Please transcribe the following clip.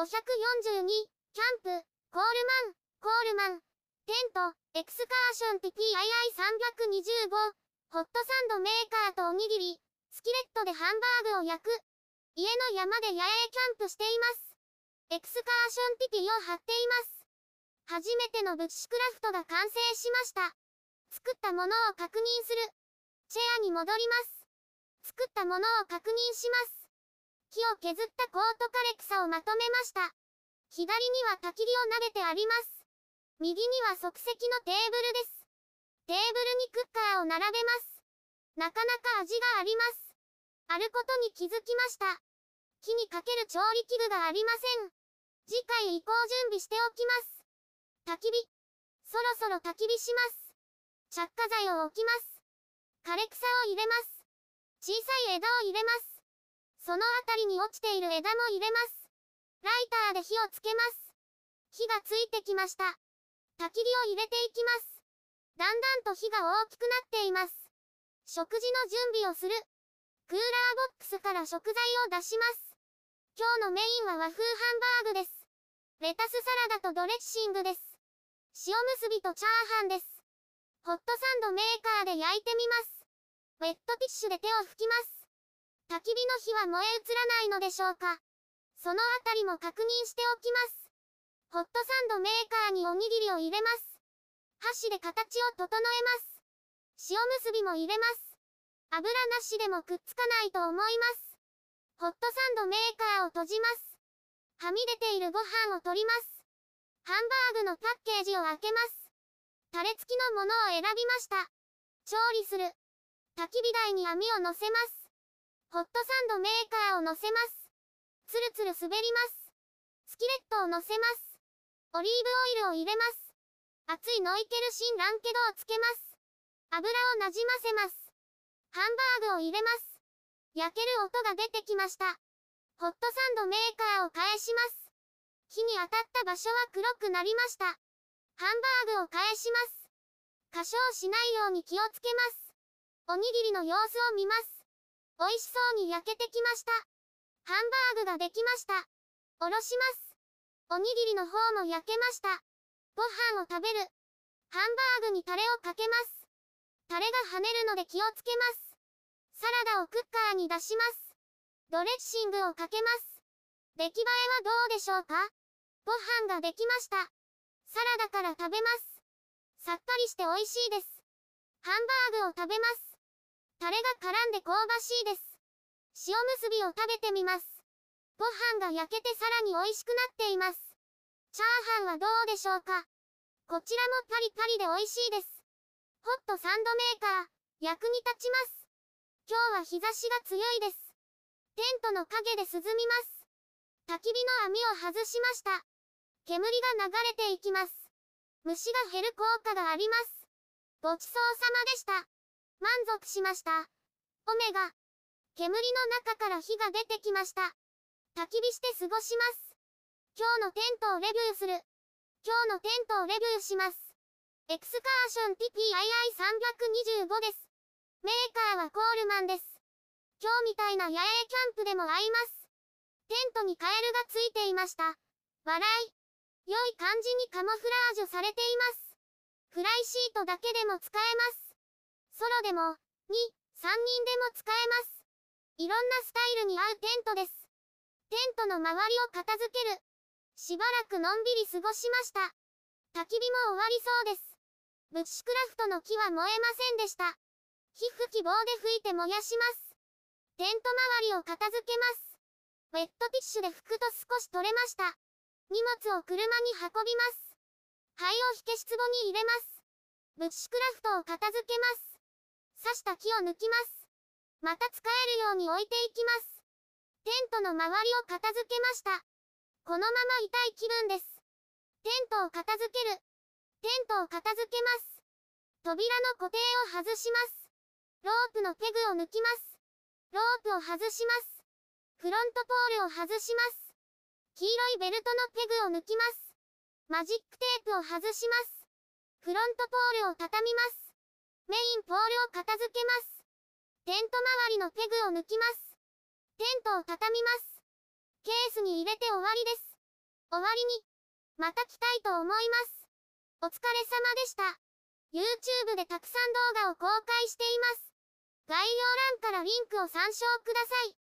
542、キャンプ、コールマン、コールマン、テント、エクスカーション TPII325、ホットサンドメーカーとおにぎり、スキレットでハンバーグを焼く。家の山で野営キャンプしています。エクスカーションティピを張っています。初めてのブッシュクラフトが完成しました。作ったものを確認する。チェアに戻ります。作ったものを確認します。木を削ったコート枯れ草をまとめました。左には焚き火を投げてあります。右には即席のテーブルです。テーブルにクッカーを並べます。なかなか味があります。あることに気づきました。火にかける調理器具がありません。次回移行準備しておきます。焚き火。そろそろ焚き火します。着火剤を置きます。枯れ草を入れます。小さい枝を入れます。その辺りに落ちている枝も入れます。ライターで火をつけます。火がついてきました。焚き火を入れていきます。だんだんと火が大きくなっています。食事の準備をする。クーラーボックスから食材を出します。今日のメインは和風ハンバーグです。レタスサラダとドレッシングです。塩むすびとチャーハンです。ホットサンドメーカーで焼いてみます。ウェットティッシュで手を拭きます。焚き火の火は燃え移らないのでしょうかそのあたりも確認しておきます。ホットサンドメーカーにおにぎりを入れます。箸で形を整えます。塩むすびも入れます。油なしでもくっつかないと思います。ホットサンドメーカーを閉じます。はみ出ているご飯を取ります。ハンバーグのパッケージを開けます。タレ付きのものを選びました。調理する。焚き火台に網を乗せます。ホットサンドメーカーを乗せます。つるつる滑ります。スキレットを乗せます。オリーブオイルを入れます。熱いノイケルシンランケドをつけます。油をなじませます。ハンバーグを入れます。焼ける音が出てきました。ホットサンドメーカーを返します。火に当たった場所は黒くなりました。ハンバーグを返します。過小しないように気をつけます。おにぎりの様子を見ます。美味しそうに焼けてきました。ハンバーグができました。おろします。おにぎりの方も焼けました。ご飯を食べる。ハンバーグにタレをかけます。タレが跳ねるので気をつけます。サラダをクッカーに出します。ドレッシングをかけます。出来栄えはどうでしょうか？ご飯ができました。サラダから食べます。さっぱりして美味しいです。ハンバーグを食べます。タレが絡んで香ばしいです。塩むすびを食べてみます。ご飯が焼けてさらに美味しくなっています。チャーハンはどうでしょうか？こちらもパリパリで美味しいです。ホットサンドメーカー、役に立ちます。今日は日差しが強いです。テントの陰で涼みます。焚き火の網を外しました。煙が流れていきます。虫が減る効果があります。ごちそうさまでした。満足しました。オメガ。煙の中から火が出てきました。焚き火して過ごします。今日のテントをレビューする。今日のテントをレビューします。エクスカーション TPII325 です。メーカーはコールマンです。今日みたいな野営キャンプでも合います。テントにカエルがついていました。笑い。良い感じにカモフラージュされています。フライシートだけでも使えます。ソロでも、2、3人でも使えます。いろんなスタイルに合うテントです。テントの周りを片付ける。しばらくのんびり過ごしました。焚き火も終わりそうです。ブッシュクラフトの木は燃えませんでした。火吹き棒で吹いて燃やします。テント周りを片付けます。ウェットティッシュで拭くと少し取れました。荷物を車に運びます。灰を引け室壺に入れます。ブッシュクラフトを片付けます。刺した木を抜きます。また使えるように置いていきます。テントの周りを片付けました。このままいたい気分です。テントを片付ける。テントを片付けます。扉の固定を外します。ロープのペグを抜きます。ロープを外します。フロントポールを外します。黄色いベルトのペグを抜きます。マジックテープを外します。フロントポールを畳みます。メインポールを片付けます。テント周りのペグを抜きます。テントを畳みます。ケースに入れて終わりです。終わりに、また来たいと思います。お疲れ様でした。YouTube でたくさん動画を公開しています。概要欄からリンクを参照ください。